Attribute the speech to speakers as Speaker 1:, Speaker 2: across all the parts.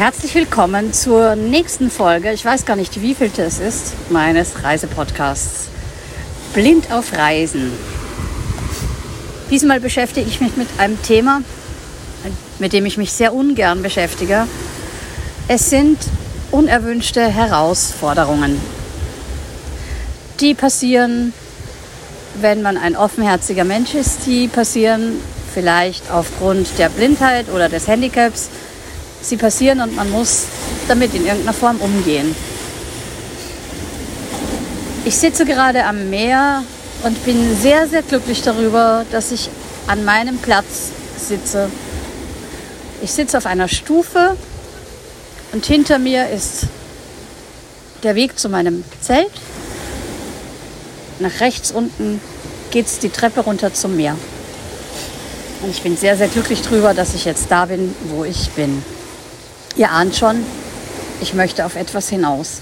Speaker 1: Herzlich willkommen zur nächsten Folge. Ich weiß gar nicht, wie viel es ist, meines Reisepodcasts. Blind auf Reisen. Diesmal beschäftige ich mich mit einem Thema, mit dem ich mich sehr ungern beschäftige. Es sind unerwünschte Herausforderungen. Die passieren, wenn man ein offenherziger Mensch ist. Die passieren vielleicht aufgrund der Blindheit oder des Handicaps. Sie passieren und man muss damit in irgendeiner Form umgehen. Ich sitze gerade am Meer und bin sehr, sehr glücklich darüber, dass ich an meinem Platz sitze. Ich sitze auf einer Stufe und hinter mir ist der Weg zu meinem Zelt. Nach rechts unten geht es die Treppe runter zum Meer. Und ich bin sehr, sehr glücklich darüber, dass ich jetzt da bin, wo ich bin. Ihr ahnt schon, ich möchte auf etwas hinaus.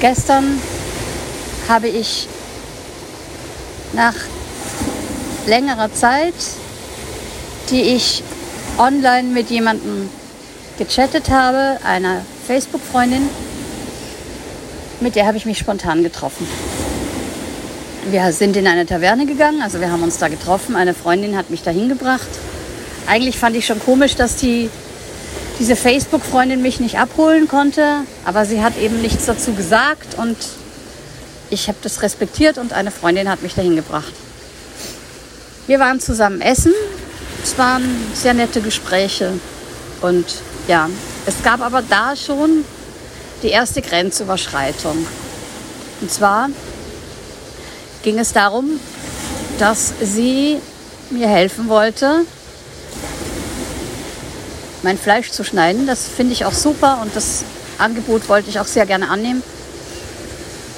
Speaker 1: Gestern habe ich nach längerer Zeit, die ich online mit jemandem gechattet habe, einer Facebook-Freundin, mit der habe ich mich spontan getroffen. Wir sind in eine Taverne gegangen, also wir haben uns da getroffen. Eine Freundin hat mich dahin gebracht. Eigentlich fand ich schon komisch, dass die, diese Facebook-Freundin mich nicht abholen konnte, aber sie hat eben nichts dazu gesagt und ich habe das respektiert und eine Freundin hat mich dahin gebracht. Wir waren zusammen essen. Es waren sehr nette Gespräche und ja, es gab aber da schon die erste Grenzüberschreitung. Und zwar ging es darum, dass sie mir helfen wollte, mein Fleisch zu schneiden. Das finde ich auch super und das Angebot wollte ich auch sehr gerne annehmen.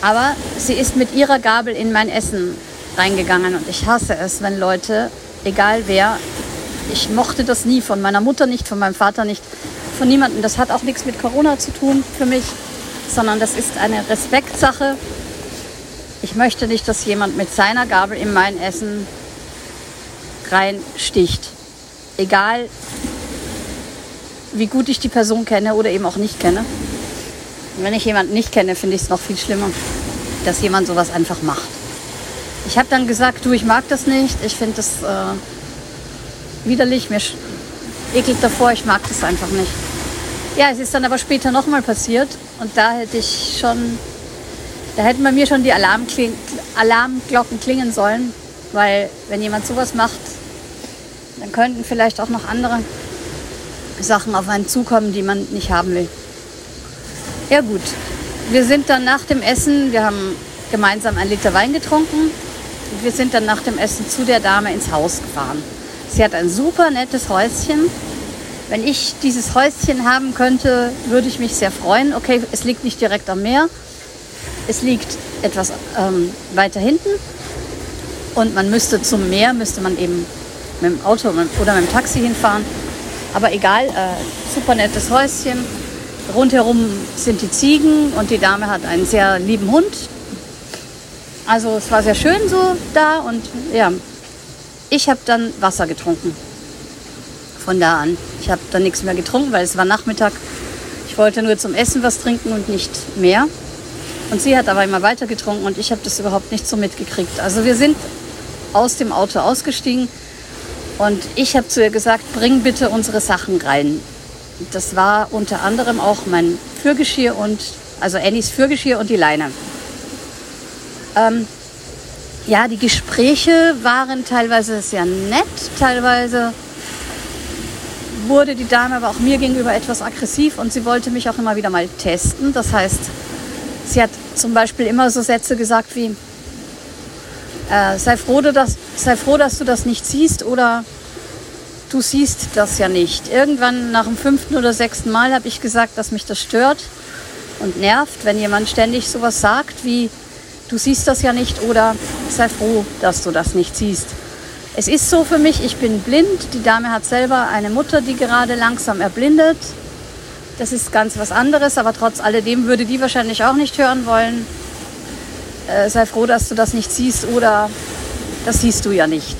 Speaker 1: Aber sie ist mit ihrer Gabel in mein Essen reingegangen und ich hasse es, wenn Leute, egal wer, ich mochte das nie, von meiner Mutter nicht, von meinem Vater nicht, von niemandem. Das hat auch nichts mit Corona zu tun für mich, sondern das ist eine Respektsache ich möchte nicht, dass jemand mit seiner Gabel in mein Essen reinsticht. Egal, wie gut ich die Person kenne oder eben auch nicht kenne. Und wenn ich jemanden nicht kenne, finde ich es noch viel schlimmer, dass jemand sowas einfach macht. Ich habe dann gesagt, du, ich mag das nicht. Ich finde das äh, widerlich, mir ekelt davor, ich mag das einfach nicht. Ja, es ist dann aber später nochmal passiert und da hätte ich schon da hätten bei mir schon die Alarmglocken klingen sollen, weil wenn jemand sowas macht, dann könnten vielleicht auch noch andere Sachen auf einen zukommen, die man nicht haben will. Ja gut, wir sind dann nach dem Essen, wir haben gemeinsam ein Liter Wein getrunken. Wir sind dann nach dem Essen zu der Dame ins Haus gefahren. Sie hat ein super nettes Häuschen. Wenn ich dieses Häuschen haben könnte, würde ich mich sehr freuen. Okay, es liegt nicht direkt am Meer, es liegt etwas ähm, weiter hinten und man müsste zum Meer, müsste man eben mit dem Auto oder mit dem Taxi hinfahren. Aber egal, äh, super nettes Häuschen. Rundherum sind die Ziegen und die Dame hat einen sehr lieben Hund. Also es war sehr schön so da und ja, ich habe dann Wasser getrunken. Von da an. Ich habe dann nichts mehr getrunken, weil es war Nachmittag. Ich wollte nur zum Essen was trinken und nicht mehr. Und sie hat aber immer weiter getrunken und ich habe das überhaupt nicht so mitgekriegt. Also wir sind aus dem Auto ausgestiegen und ich habe zu ihr gesagt, bring bitte unsere Sachen rein. Das war unter anderem auch mein Fürgeschirr und, also Annies Fürgeschirr und die Leine. Ähm, ja, die Gespräche waren teilweise sehr nett, teilweise wurde die Dame aber auch mir gegenüber etwas aggressiv und sie wollte mich auch immer wieder mal testen. Das heißt, Sie hat zum Beispiel immer so Sätze gesagt wie, äh, sei, froh, dass, sei froh, dass du das nicht siehst oder du siehst das ja nicht. Irgendwann nach dem fünften oder sechsten Mal habe ich gesagt, dass mich das stört und nervt, wenn jemand ständig sowas sagt wie, du siehst das ja nicht oder sei froh, dass du das nicht siehst. Es ist so für mich, ich bin blind. Die Dame hat selber eine Mutter, die gerade langsam erblindet. Das ist ganz was anderes, aber trotz alledem würde die wahrscheinlich auch nicht hören wollen. Äh, sei froh, dass du das nicht siehst oder das siehst du ja nicht.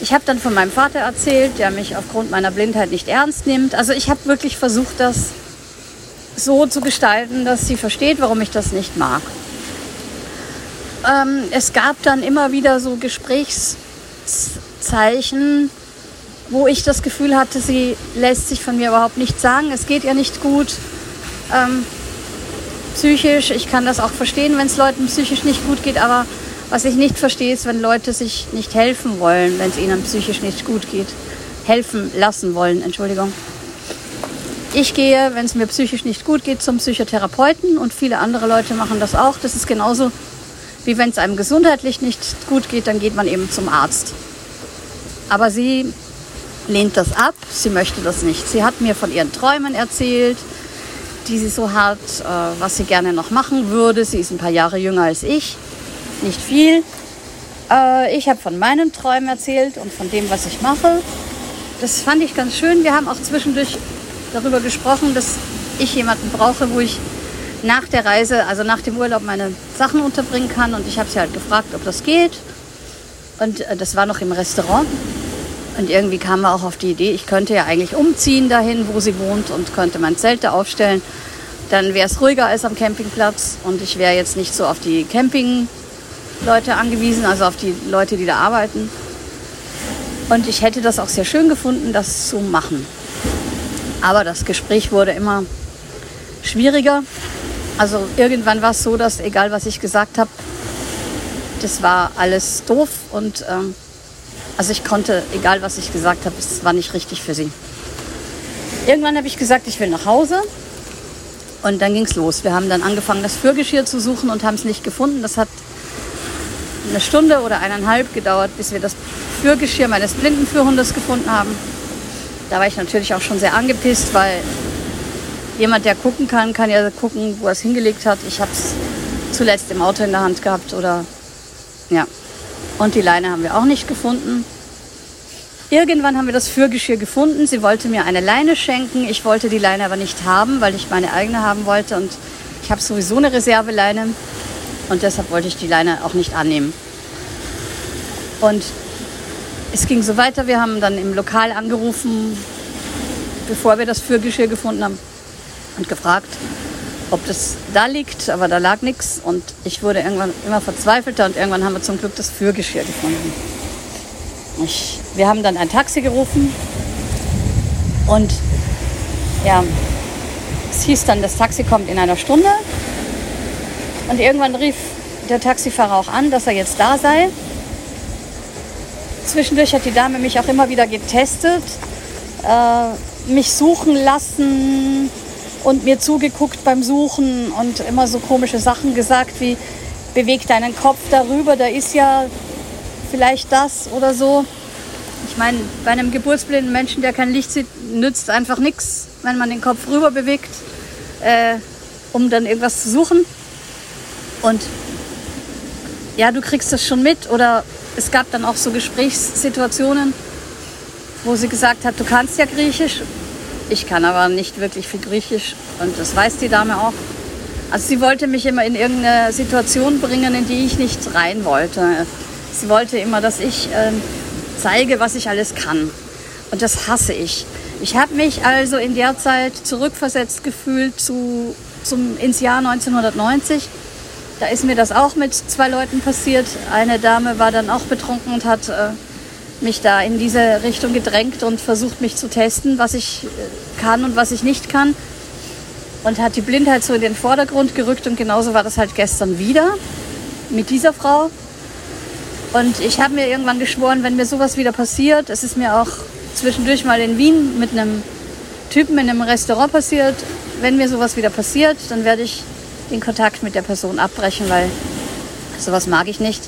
Speaker 1: Ich habe dann von meinem Vater erzählt, der mich aufgrund meiner Blindheit nicht ernst nimmt. Also ich habe wirklich versucht, das so zu gestalten, dass sie versteht, warum ich das nicht mag. Ähm, es gab dann immer wieder so Gesprächszeichen, wo ich das Gefühl hatte, sie lässt sich von mir überhaupt nichts sagen. Es geht ihr nicht gut. Ähm, psychisch, ich kann das auch verstehen, wenn es Leuten psychisch nicht gut geht, aber was ich nicht verstehe, ist, wenn Leute sich nicht helfen wollen, wenn es ihnen psychisch nicht gut geht. Helfen lassen wollen, Entschuldigung. Ich gehe, wenn es mir psychisch nicht gut geht, zum Psychotherapeuten und viele andere Leute machen das auch. Das ist genauso wie wenn es einem gesundheitlich nicht gut geht, dann geht man eben zum Arzt. Aber sie lehnt das ab, sie möchte das nicht. Sie hat mir von ihren Träumen erzählt, die sie so hat, äh, was sie gerne noch machen würde. Sie ist ein paar Jahre jünger als ich nicht viel. Äh, ich habe von meinen Träumen erzählt und von dem, was ich mache. Das fand ich ganz schön. Wir haben auch zwischendurch darüber gesprochen, dass ich jemanden brauche, wo ich nach der Reise, also nach dem Urlaub, meine Sachen unterbringen kann. Und ich habe sie halt gefragt, ob das geht. Und äh, das war noch im Restaurant. Und irgendwie kam wir auch auf die Idee, ich könnte ja eigentlich umziehen dahin, wo sie wohnt und könnte mein Zelt da aufstellen. Dann wäre es ruhiger als am Campingplatz und ich wäre jetzt nicht so auf die Camping Leute angewiesen, also auf die Leute, die da arbeiten. Und ich hätte das auch sehr schön gefunden, das zu machen. Aber das Gespräch wurde immer schwieriger. Also irgendwann war es so, dass egal was ich gesagt habe, das war alles doof und ähm, also ich konnte, egal was ich gesagt habe, es war nicht richtig für sie. Irgendwann habe ich gesagt, ich will nach Hause und dann ging es los. Wir haben dann angefangen, das Fürgeschirr zu suchen und haben es nicht gefunden. Das hat eine Stunde oder eineinhalb gedauert, bis wir das Führgeschirr meines Blindenführhundes gefunden haben. Da war ich natürlich auch schon sehr angepisst, weil jemand, der gucken kann, kann ja gucken, wo er es hingelegt hat. Ich habe es zuletzt im Auto in der Hand gehabt oder ja. Und die Leine haben wir auch nicht gefunden. Irgendwann haben wir das Führgeschirr gefunden. Sie wollte mir eine Leine schenken. Ich wollte die Leine aber nicht haben, weil ich meine eigene haben wollte. Und ich habe sowieso eine Reserveleine. Und deshalb wollte ich die Leine auch nicht annehmen. Und es ging so weiter. Wir haben dann im Lokal angerufen, bevor wir das Fürgeschirr gefunden haben, und gefragt, ob das da liegt. Aber da lag nichts. Und ich wurde irgendwann immer verzweifelter. Und irgendwann haben wir zum Glück das Fürgeschirr gefunden. Ich, wir haben dann ein Taxi gerufen. Und ja, es hieß dann, das Taxi kommt in einer Stunde. Und irgendwann rief der Taxifahrer auch an, dass er jetzt da sei. Zwischendurch hat die Dame mich auch immer wieder getestet, äh, mich suchen lassen und mir zugeguckt beim Suchen und immer so komische Sachen gesagt wie, beweg deinen Kopf darüber, da ist ja vielleicht das oder so. Ich meine, bei einem geburtsblinden Menschen, der kein Licht sieht, nützt einfach nichts, wenn man den Kopf rüber bewegt, äh, um dann irgendwas zu suchen. Und ja, du kriegst das schon mit. Oder es gab dann auch so Gesprächssituationen, wo sie gesagt hat, du kannst ja Griechisch. Ich kann aber nicht wirklich viel Griechisch und das weiß die Dame auch. Also sie wollte mich immer in irgendeine Situation bringen, in die ich nicht rein wollte. Sie wollte immer, dass ich äh, zeige, was ich alles kann. Und das hasse ich. Ich habe mich also in der Zeit zurückversetzt gefühlt zu, zum, ins Jahr 1990 da ist mir das auch mit zwei Leuten passiert. Eine Dame war dann auch betrunken und hat äh, mich da in diese Richtung gedrängt und versucht mich zu testen, was ich äh, kann und was ich nicht kann. Und hat die Blindheit so in den Vordergrund gerückt und genauso war das halt gestern wieder mit dieser Frau. Und ich habe mir irgendwann geschworen, wenn mir sowas wieder passiert, es ist mir auch zwischendurch mal in Wien mit einem Typen in einem Restaurant passiert, wenn mir sowas wieder passiert, dann werde ich den Kontakt mit der Person abbrechen, weil sowas mag ich nicht.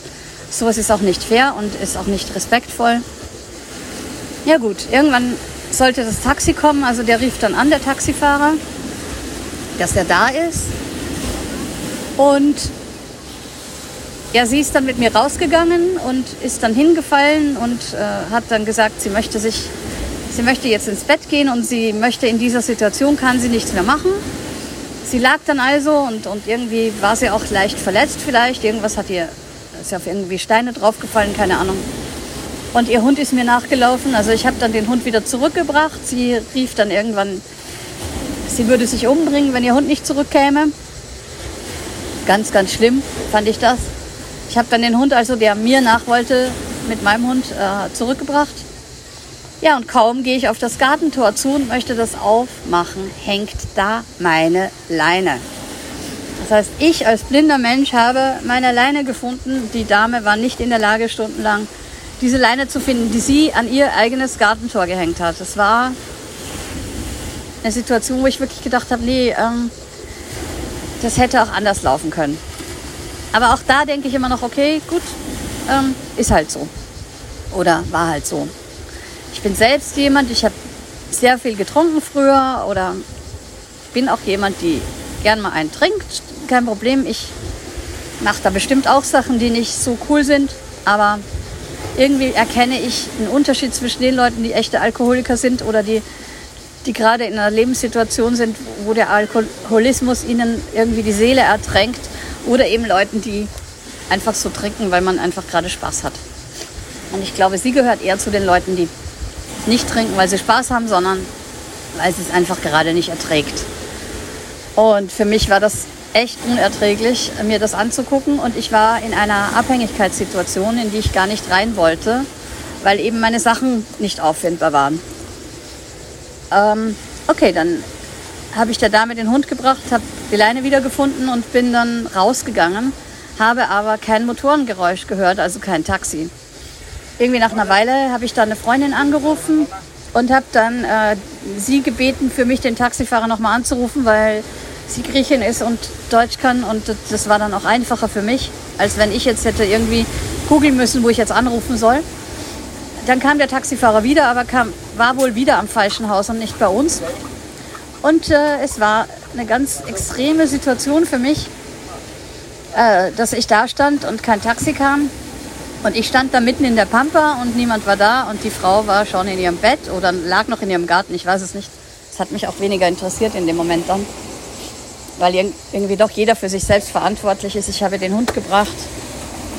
Speaker 1: Sowas ist auch nicht fair und ist auch nicht respektvoll. Ja gut, irgendwann sollte das Taxi kommen, also der rief dann an, der Taxifahrer, dass er da ist. Und ja, sie ist dann mit mir rausgegangen und ist dann hingefallen und äh, hat dann gesagt, sie möchte sich, sie möchte jetzt ins Bett gehen und sie möchte in dieser Situation kann sie nichts mehr machen. Sie lag dann also und, und irgendwie war sie auch leicht verletzt vielleicht. Irgendwas hat ihr, ist ja auf irgendwie Steine draufgefallen, keine Ahnung. Und ihr Hund ist mir nachgelaufen. Also ich habe dann den Hund wieder zurückgebracht. Sie rief dann irgendwann, sie würde sich umbringen, wenn ihr Hund nicht zurückkäme. Ganz, ganz schlimm fand ich das. Ich habe dann den Hund, also der mir nach wollte, mit meinem Hund äh, zurückgebracht. Ja, und kaum gehe ich auf das Gartentor zu und möchte das aufmachen, hängt da meine Leine. Das heißt, ich als blinder Mensch habe meine Leine gefunden. Die Dame war nicht in der Lage, stundenlang diese Leine zu finden, die sie an ihr eigenes Gartentor gehängt hat. Das war eine Situation, wo ich wirklich gedacht habe, nee, ähm, das hätte auch anders laufen können. Aber auch da denke ich immer noch, okay, gut, ähm, ist halt so. Oder war halt so. Ich bin selbst jemand, ich habe sehr viel getrunken früher oder bin auch jemand, die gern mal einen trinkt. Kein Problem. Ich mache da bestimmt auch Sachen, die nicht so cool sind. Aber irgendwie erkenne ich einen Unterschied zwischen den Leuten, die echte Alkoholiker sind oder die die gerade in einer Lebenssituation sind, wo der Alkoholismus ihnen irgendwie die Seele ertränkt oder eben Leuten, die einfach so trinken, weil man einfach gerade Spaß hat. Und ich glaube, sie gehört eher zu den Leuten, die nicht trinken, weil sie Spaß haben, sondern weil sie es einfach gerade nicht erträgt. Und für mich war das echt unerträglich, mir das anzugucken. Und ich war in einer Abhängigkeitssituation, in die ich gar nicht rein wollte, weil eben meine Sachen nicht auffindbar waren. Ähm, okay, dann habe ich der Dame den Hund gebracht, habe die Leine wiedergefunden und bin dann rausgegangen, habe aber kein Motorengeräusch gehört, also kein Taxi. Irgendwie nach einer Weile habe ich dann eine Freundin angerufen und habe dann äh, sie gebeten, für mich den Taxifahrer nochmal anzurufen, weil sie Griechin ist und Deutsch kann und das war dann auch einfacher für mich, als wenn ich jetzt hätte irgendwie googeln müssen, wo ich jetzt anrufen soll. Dann kam der Taxifahrer wieder, aber kam, war wohl wieder am falschen Haus und nicht bei uns. Und äh, es war eine ganz extreme Situation für mich, äh, dass ich da stand und kein Taxi kam. Und ich stand da mitten in der Pampa und niemand war da und die Frau war schon in ihrem Bett oder lag noch in ihrem Garten, ich weiß es nicht. Das hat mich auch weniger interessiert in dem Moment dann, weil irgendwie doch jeder für sich selbst verantwortlich ist. Ich habe den Hund gebracht,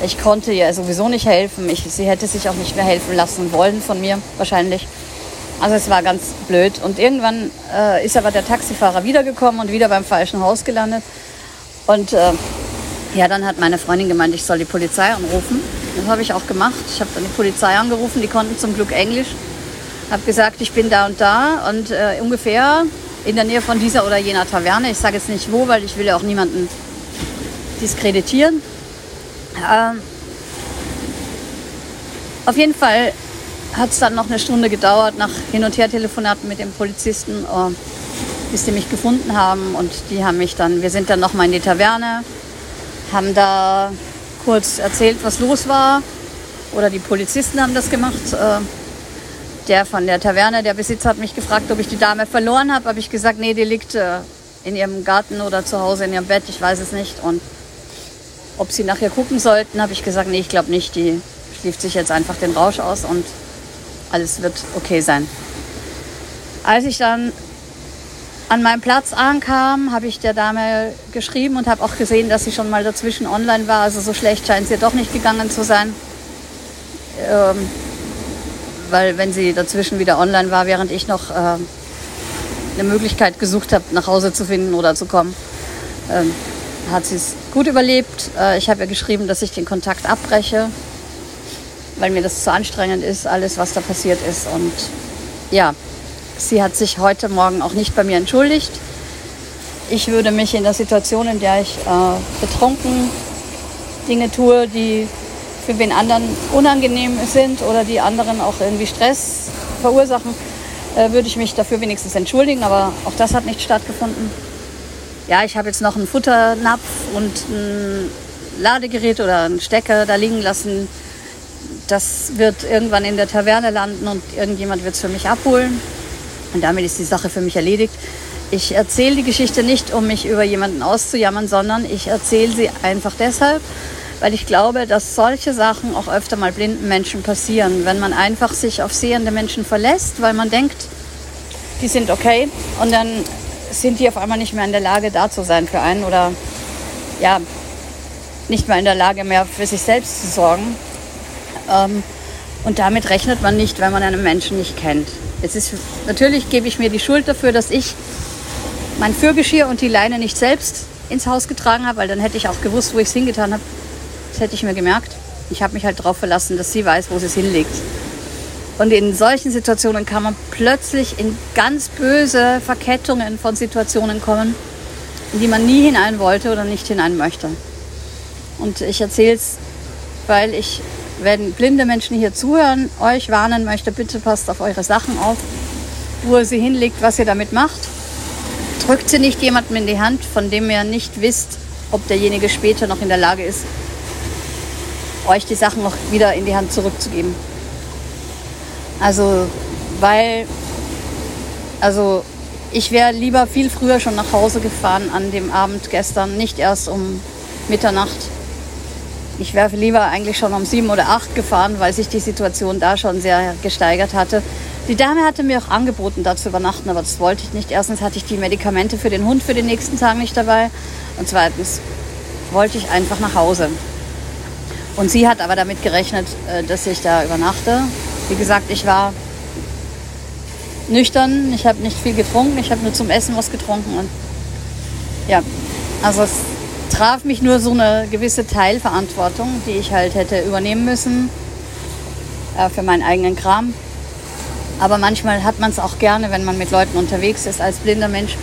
Speaker 1: ich konnte ihr sowieso nicht helfen. Ich, sie hätte sich auch nicht mehr helfen lassen wollen von mir, wahrscheinlich. Also es war ganz blöd. Und irgendwann äh, ist aber der Taxifahrer wiedergekommen und wieder beim falschen Haus gelandet. Und äh, ja, dann hat meine Freundin gemeint, ich soll die Polizei anrufen. Das habe ich auch gemacht. Ich habe dann die Polizei angerufen, die konnten zum Glück Englisch. Habe gesagt, ich bin da und da und äh, ungefähr in der Nähe von dieser oder jener Taverne. Ich sage jetzt nicht wo, weil ich will ja auch niemanden diskreditieren. Ähm, auf jeden Fall hat es dann noch eine Stunde gedauert, nach Hin- und Her-Telefonaten mit dem Polizisten, oh, bis sie mich gefunden haben. Und die haben mich dann, wir sind dann nochmal in die Taverne, haben da kurz erzählt, was los war. Oder die Polizisten haben das gemacht. Äh, der von der Taverne, der Besitzer, hat mich gefragt, ob ich die Dame verloren habe. Habe ich gesagt, nee, die liegt äh, in ihrem Garten oder zu Hause in ihrem Bett, ich weiß es nicht. Und ob sie nachher gucken sollten, habe ich gesagt, nee, ich glaube nicht. Die schläft sich jetzt einfach den Rausch aus und alles wird okay sein. Als ich dann an meinem Platz ankam, habe ich der Dame geschrieben und habe auch gesehen, dass sie schon mal dazwischen online war. Also so schlecht scheint ihr doch nicht gegangen zu sein. Ähm, weil wenn sie dazwischen wieder online war, während ich noch äh, eine Möglichkeit gesucht habe, nach Hause zu finden oder zu kommen, ähm, hat sie es gut überlebt. Äh, ich habe ihr geschrieben, dass ich den Kontakt abbreche, weil mir das zu anstrengend ist, alles, was da passiert ist. Und ja, sie hat sich heute Morgen auch nicht bei mir entschuldigt. Ich würde mich in der Situation, in der ich äh, betrunken Dinge tue, die für wen anderen unangenehm sind oder die anderen auch irgendwie Stress verursachen, äh, würde ich mich dafür wenigstens entschuldigen. Aber auch das hat nicht stattgefunden ja, ich habe jetzt noch einen Futternapf und ein Ladegerät oder einen Stecker da liegen lassen. Das wird irgendwann in der Taverne landen und irgendjemand wird es für mich abholen. Und damit ist die Sache für mich erledigt. Ich erzähle die Geschichte nicht, um mich über jemanden auszujammern, sondern ich erzähle sie einfach deshalb, weil ich glaube, dass solche Sachen auch öfter mal blinden Menschen passieren, wenn man einfach sich auf sehende Menschen verlässt, weil man denkt, die sind okay und dann sind die auf einmal nicht mehr in der Lage, da zu sein für einen oder ja, nicht mehr in der Lage mehr für sich selbst zu sorgen. Ähm, Und damit rechnet man nicht, wenn man einen Menschen nicht kennt. Es ist, natürlich gebe ich mir die Schuld dafür, dass ich mein Fürgeschirr und die Leine nicht selbst ins Haus getragen habe, weil dann hätte ich auch gewusst, wo ich es hingetan habe. Das hätte ich mir gemerkt. Ich habe mich halt darauf verlassen, dass sie weiß, wo sie es hinlegt. Und in solchen Situationen kann man plötzlich in ganz böse Verkettungen von Situationen kommen, in die man nie hinein wollte oder nicht hinein möchte. Und ich erzähle es, weil ich, wenn blinde Menschen hier zuhören, euch warnen möchte, bitte passt auf eure Sachen auf, wo ihr sie hinlegt, was ihr damit macht. Drückt sie nicht jemandem in die Hand, von dem ihr nicht wisst, ob derjenige später noch in der Lage ist, euch die Sachen noch wieder in die Hand zurückzugeben. Also, weil, also ich wäre lieber viel früher schon nach Hause gefahren an dem Abend gestern, nicht erst um Mitternacht. Ich wäre lieber eigentlich schon um sieben oder acht gefahren, weil sich die Situation da schon sehr gesteigert hatte. Die Dame hatte mir auch angeboten, da zu übernachten, aber das wollte ich nicht. Erstens hatte ich die Medikamente für den Hund für den nächsten Tag nicht dabei. Und zweitens wollte ich einfach nach Hause. Und sie hat aber damit gerechnet, äh, dass ich da übernachte. Wie gesagt, ich war nüchtern, ich habe nicht viel getrunken, ich habe nur zum Essen was getrunken. Und ja, also es traf mich nur so eine gewisse Teilverantwortung, die ich halt hätte übernehmen müssen äh, für meinen eigenen Kram. Aber manchmal hat man es auch gerne, wenn man mit Leuten unterwegs ist als blinder Mensch,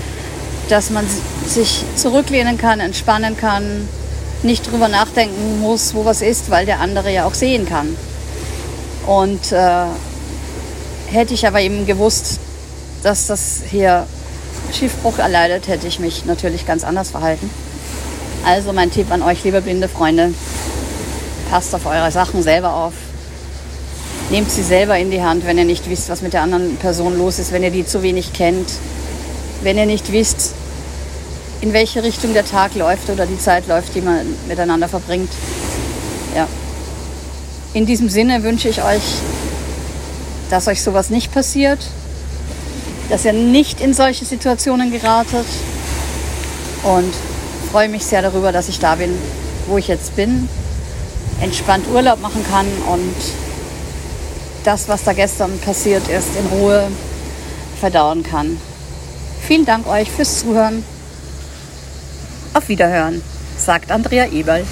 Speaker 1: dass man sich zurücklehnen kann, entspannen kann, nicht drüber nachdenken muss, wo was ist, weil der andere ja auch sehen kann. Und äh, hätte ich aber eben gewusst, dass das hier Schiffbruch erleidet, hätte ich mich natürlich ganz anders verhalten. Also mein Tipp an euch, liebe blinde Freunde, passt auf eure Sachen selber auf. Nehmt sie selber in die Hand, wenn ihr nicht wisst, was mit der anderen Person los ist, wenn ihr die zu wenig kennt, wenn ihr nicht wisst, in welche Richtung der Tag läuft oder die Zeit läuft, die man miteinander verbringt. Ja. In diesem Sinne wünsche ich euch, dass euch sowas nicht passiert, dass ihr nicht in solche Situationen geratet und freue mich sehr darüber, dass ich da bin, wo ich jetzt bin, entspannt Urlaub machen kann und das, was da gestern passiert ist, in Ruhe verdauen kann. Vielen Dank euch fürs Zuhören. Auf Wiederhören, sagt Andrea Eberl.